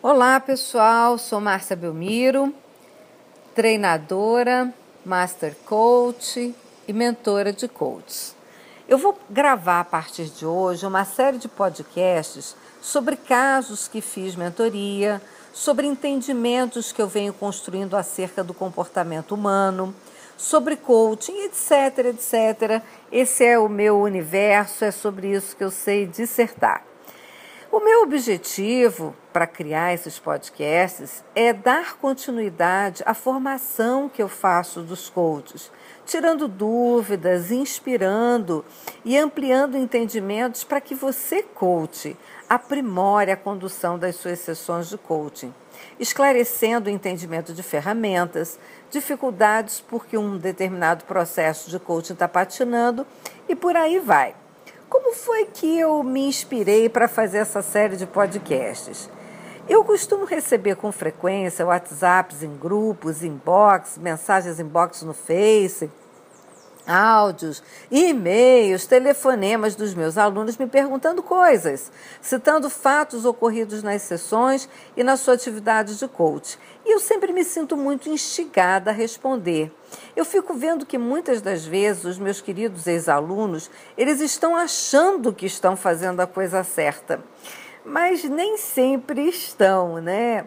Olá pessoal, sou Márcia Belmiro, treinadora, master coach e mentora de coaches. Eu vou gravar a partir de hoje uma série de podcasts sobre casos que fiz mentoria, sobre entendimentos que eu venho construindo acerca do comportamento humano, sobre coaching, etc, etc. Esse é o meu universo, é sobre isso que eu sei dissertar. O meu objetivo para criar esses podcasts é dar continuidade à formação que eu faço dos coaches, tirando dúvidas, inspirando e ampliando entendimentos para que você, coach, aprimore a condução das suas sessões de coaching, esclarecendo o entendimento de ferramentas, dificuldades porque um determinado processo de coaching está patinando e por aí vai. Como foi que eu me inspirei para fazer essa série de podcasts? Eu costumo receber com frequência WhatsApps em grupos, inbox, mensagens inbox no Face, áudios, e-mails, telefonemas dos meus alunos me perguntando coisas, citando fatos ocorridos nas sessões e na sua atividade de coach. E eu sempre me sinto muito instigada a responder. Eu fico vendo que muitas das vezes os meus queridos ex-alunos, eles estão achando que estão fazendo a coisa certa, mas nem sempre estão, né?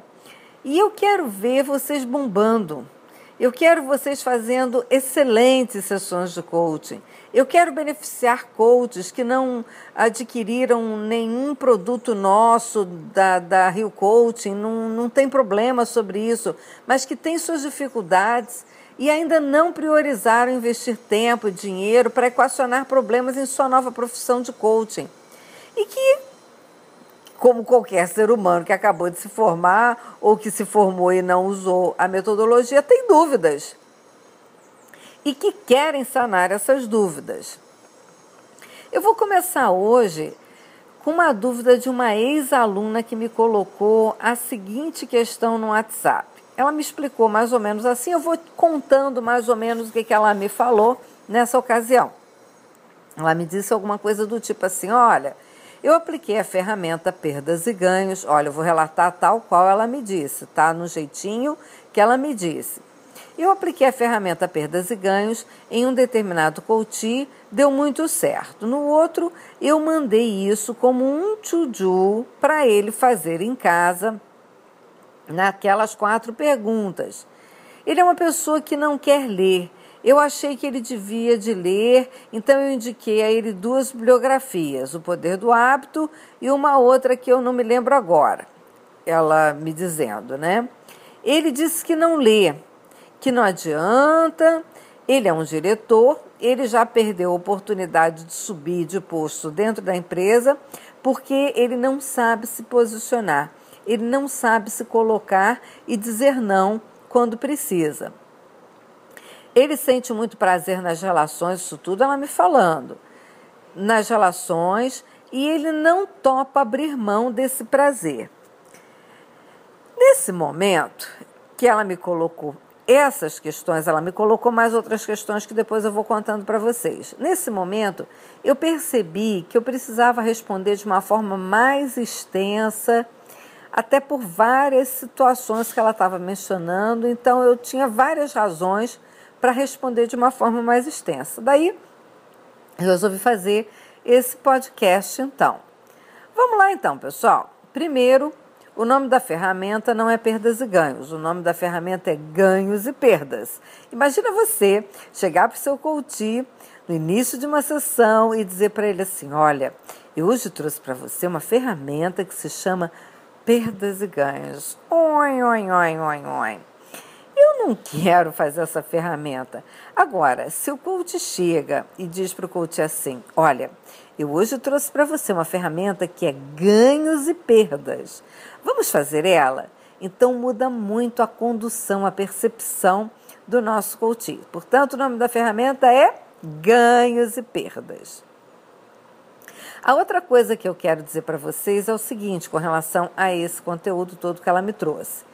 E eu quero ver vocês bombando. Eu quero vocês fazendo excelentes sessões de coaching. Eu quero beneficiar coaches que não adquiriram nenhum produto nosso da, da Rio Coaching, não, não tem problema sobre isso, mas que têm suas dificuldades e ainda não priorizaram investir tempo e dinheiro para equacionar problemas em sua nova profissão de coaching. E que como qualquer ser humano que acabou de se formar ou que se formou e não usou a metodologia, tem dúvidas. E que querem sanar essas dúvidas. Eu vou começar hoje com uma dúvida de uma ex-aluna que me colocou a seguinte questão no WhatsApp. Ela me explicou mais ou menos assim, eu vou contando mais ou menos o que, ela me falou nessa ocasião. Ela me disse alguma coisa do tipo assim: olha eu apliquei a ferramenta perdas e ganhos. Olha, eu vou relatar tal qual ela me disse, tá? No jeitinho que ela me disse. Eu apliquei a ferramenta perdas e ganhos em um determinado coach, deu muito certo. No outro, eu mandei isso como um to-do para ele fazer em casa, naquelas quatro perguntas. Ele é uma pessoa que não quer ler, eu achei que ele devia de ler, então eu indiquei a ele duas bibliografias, O Poder do Hábito e uma outra que eu não me lembro agora. Ela me dizendo, né? Ele disse que não lê, que não adianta, ele é um diretor, ele já perdeu a oportunidade de subir de posto dentro da empresa porque ele não sabe se posicionar, ele não sabe se colocar e dizer não quando precisa. Ele sente muito prazer nas relações, isso tudo ela me falando. Nas relações, e ele não topa abrir mão desse prazer. Nesse momento que ela me colocou essas questões, ela me colocou mais outras questões que depois eu vou contando para vocês. Nesse momento, eu percebi que eu precisava responder de uma forma mais extensa, até por várias situações que ela estava mencionando, então eu tinha várias razões para responder de uma forma mais extensa. Daí, eu resolvi fazer esse podcast então. Vamos lá então, pessoal. Primeiro, o nome da ferramenta não é perdas e ganhos, o nome da ferramenta é ganhos e perdas. Imagina você chegar para o seu coach no início de uma sessão e dizer para ele assim: Olha, eu hoje trouxe para você uma ferramenta que se chama perdas e ganhos. Oi, oi, oi, oi, oi. Não quero fazer essa ferramenta. Agora, se o coach chega e diz para o coach assim: Olha, eu hoje trouxe para você uma ferramenta que é ganhos e perdas. Vamos fazer ela? Então muda muito a condução, a percepção do nosso coach. Portanto, o nome da ferramenta é ganhos e perdas. A outra coisa que eu quero dizer para vocês é o seguinte, com relação a esse conteúdo todo que ela me trouxe.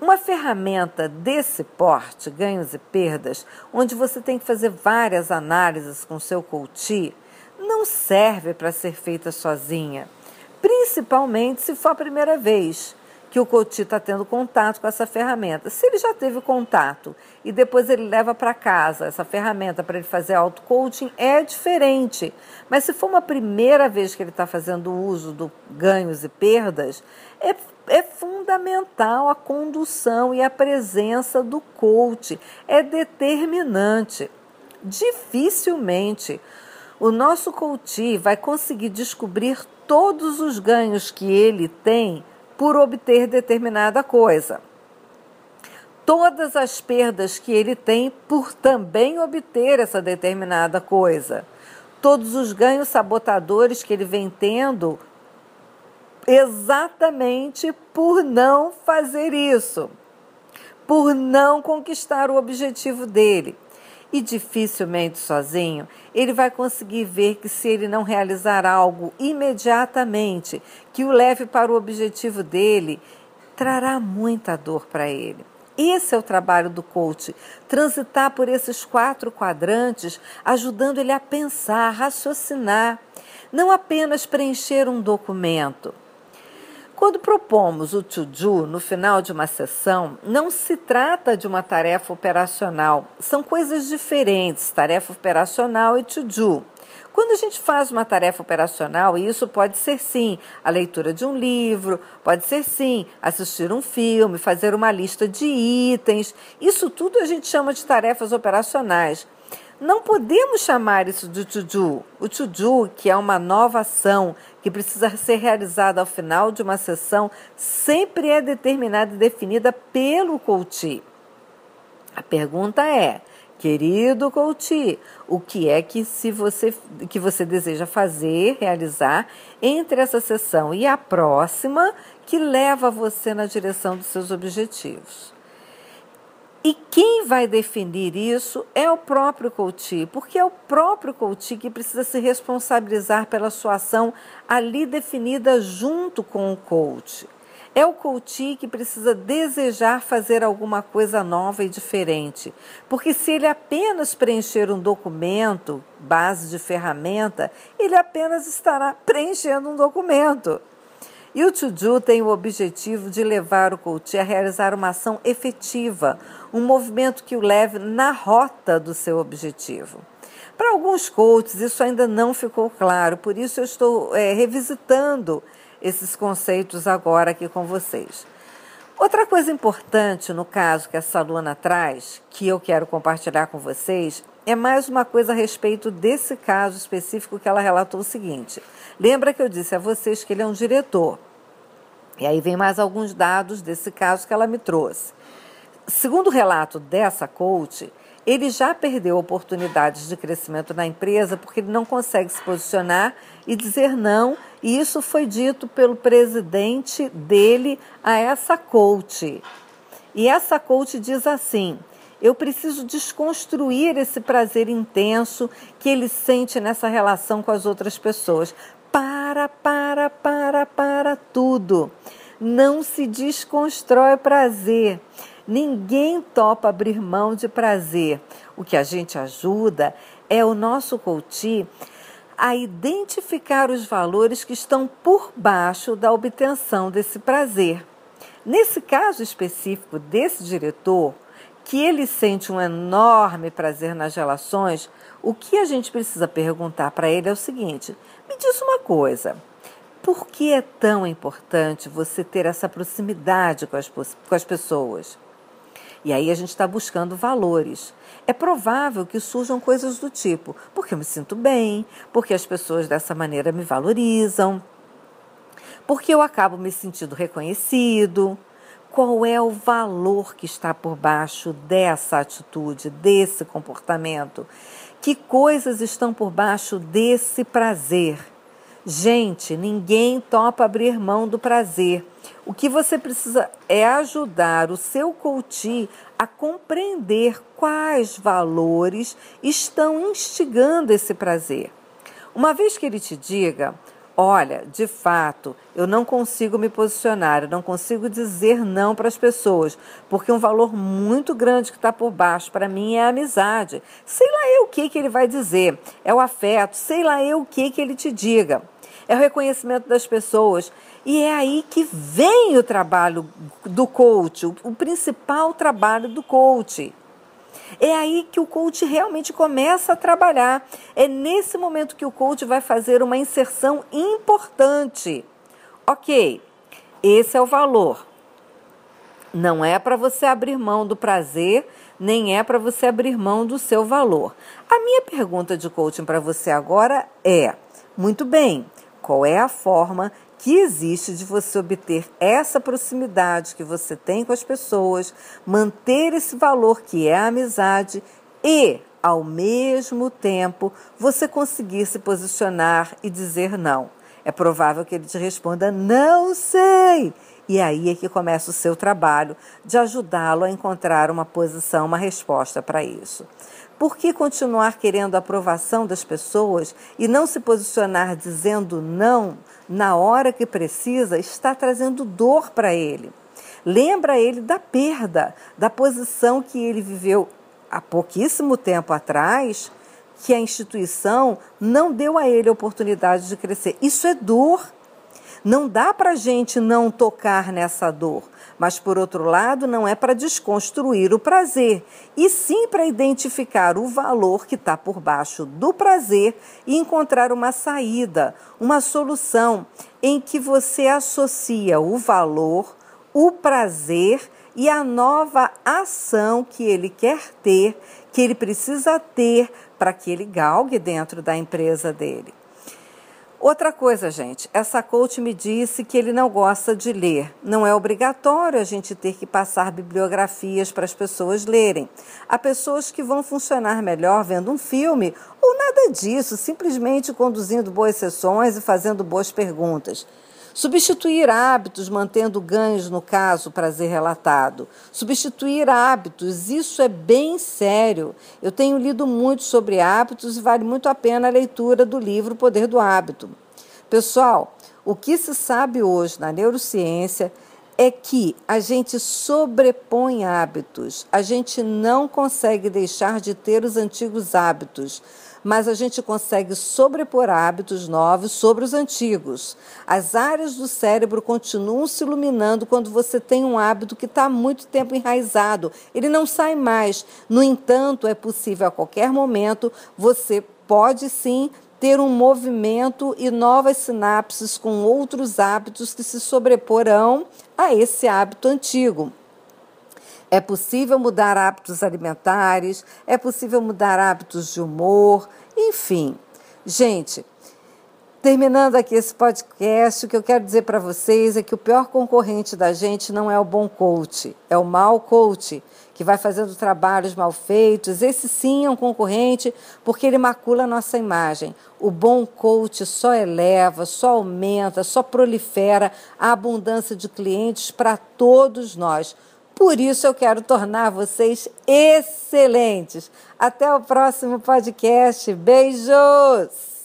Uma ferramenta desse porte, ganhos e perdas, onde você tem que fazer várias análises com seu coach, não serve para ser feita sozinha, principalmente se for a primeira vez que o coach está tendo contato com essa ferramenta. Se ele já teve contato e depois ele leva para casa essa ferramenta para ele fazer auto-coaching, é diferente. Mas se for uma primeira vez que ele está fazendo uso do ganhos e perdas, é, é fundamental a condução e a presença do coach. É determinante. Dificilmente o nosso coach vai conseguir descobrir todos os ganhos que ele tem por obter determinada coisa. Todas as perdas que ele tem por também obter essa determinada coisa. Todos os ganhos sabotadores que ele vem tendo exatamente por não fazer isso, por não conquistar o objetivo dele e dificilmente sozinho, ele vai conseguir ver que se ele não realizar algo imediatamente que o leve para o objetivo dele, trará muita dor para ele. Esse é o trabalho do coach, transitar por esses quatro quadrantes, ajudando ele a pensar, raciocinar, não apenas preencher um documento. Quando propomos o to-do no final de uma sessão, não se trata de uma tarefa operacional, são coisas diferentes, tarefa operacional e to-do. Quando a gente faz uma tarefa operacional, isso pode ser sim a leitura de um livro, pode ser sim assistir um filme, fazer uma lista de itens, isso tudo a gente chama de tarefas operacionais. Não podemos chamar isso de to-do. O to-do, que é uma nova ação que precisa ser realizada ao final de uma sessão, sempre é determinada e definida pelo coach. A pergunta é: Querido coach, o que é que se você que você deseja fazer, realizar entre essa sessão e a próxima que leva você na direção dos seus objetivos? E quem vai definir isso é o próprio coach, porque é o próprio coach que precisa se responsabilizar pela sua ação ali definida junto com o coach. É o coach que precisa desejar fazer alguma coisa nova e diferente, porque se ele apenas preencher um documento, base de ferramenta, ele apenas estará preenchendo um documento. E o to-do tem o objetivo de levar o coach a realizar uma ação efetiva, um movimento que o leve na rota do seu objetivo. Para alguns coaches, isso ainda não ficou claro, por isso eu estou é, revisitando esses conceitos agora aqui com vocês. Outra coisa importante no caso que essa aluna traz, que eu quero compartilhar com vocês, é mais uma coisa a respeito desse caso específico que ela relatou o seguinte. Lembra que eu disse a vocês que ele é um diretor. E aí vem mais alguns dados desse caso que ela me trouxe. Segundo o relato dessa coach, ele já perdeu oportunidades de crescimento na empresa porque ele não consegue se posicionar e dizer não, e isso foi dito pelo presidente dele a essa coach. E essa coach diz assim: eu preciso desconstruir esse prazer intenso que ele sente nessa relação com as outras pessoas. Para, para, para, para tudo. Não se desconstrói prazer. Ninguém topa abrir mão de prazer. O que a gente ajuda é o nosso coach a identificar os valores que estão por baixo da obtenção desse prazer. Nesse caso específico desse diretor, que ele sente um enorme prazer nas relações, o que a gente precisa perguntar para ele é o seguinte: me diz uma coisa. Por que é tão importante você ter essa proximidade com as, com as pessoas? E aí a gente está buscando valores. É provável que surjam coisas do tipo: porque eu me sinto bem, porque as pessoas dessa maneira me valorizam, porque eu acabo me sentindo reconhecido, qual é o valor que está por baixo dessa atitude, desse comportamento? Que coisas estão por baixo desse prazer? Gente, ninguém topa abrir mão do prazer. O que você precisa é ajudar o seu coach a compreender quais valores estão instigando esse prazer. Uma vez que ele te diga, Olha, de fato, eu não consigo me posicionar, eu não consigo dizer não para as pessoas, porque um valor muito grande que está por baixo para mim é a amizade. Sei lá eu o que, que ele vai dizer, é o afeto, sei lá eu o que, que ele te diga. É o reconhecimento das pessoas. E é aí que vem o trabalho do coach, o, principal trabalho do coach. É aí que o coach realmente começa a trabalhar. É nesse momento que o coach vai fazer uma inserção importante. Ok, esse é o valor. Não é para você abrir mão do prazer, nem é para você abrir mão do seu valor. A minha pergunta de coaching para você agora é: muito bem, qual é a forma que existe de você obter essa proximidade que você tem com as pessoas, manter esse valor que é a amizade e, ao mesmo tempo, você conseguir se posicionar e dizer não. É provável que ele te responda: não sei. E aí é que começa o seu trabalho de ajudá-lo a encontrar uma posição, uma resposta para isso. Por que continuar querendo a aprovação das pessoas e não se posicionar dizendo não na hora que precisa está trazendo dor para ele? Lembra ele da perda, da posição que ele viveu há pouquíssimo tempo atrás, que a instituição não deu a ele a oportunidade de crescer. Isso é dor. Não dá para a gente não tocar nessa dor, mas por outro lado, não é para desconstruir o prazer, e sim para identificar o valor que está por baixo do prazer e encontrar uma saída, uma solução em que você associa o valor, o prazer e a nova ação que ele quer ter, que ele precisa ter para que ele galgue dentro da empresa dele. Outra coisa, gente, essa coach me disse que ele não gosta de ler. Não é obrigatório a gente ter que passar bibliografias para as pessoas lerem. Há pessoas que vão funcionar melhor vendo um filme ou nada disso, simplesmente conduzindo boas sessões e fazendo boas perguntas. Substituir hábitos mantendo ganhos no caso prazer relatado. Substituir hábitos, isso é bem sério. Eu tenho lido muito sobre hábitos e vale muito a pena a leitura do livro Poder do Hábito. Pessoal, o que se sabe hoje na neurociência é que a gente sobrepõe hábitos, a gente não consegue deixar de ter os antigos hábitos mas a gente consegue sobrepor hábitos novos sobre os antigos. As áreas do cérebro continuam se iluminando quando você tem um hábito que está há muito tempo enraizado. Ele não sai mais. No entanto, é possível a qualquer momento você pode sim ter um movimento e novas sinapses com outros hábitos que se sobreporão a esse hábito antigo. É possível mudar hábitos alimentares, é possível mudar hábitos de humor, enfim. Gente, terminando aqui esse podcast, o que eu quero dizer para vocês é que o pior concorrente da gente não é o bom coach, é o mau coach, que vai fazendo trabalhos mal feitos. Esse sim é um concorrente porque ele macula a nossa imagem. O bom coach só eleva, só aumenta, só prolifera a abundância de clientes para todos nós. Por isso eu quero tornar vocês excelentes. Até o próximo podcast. Beijos!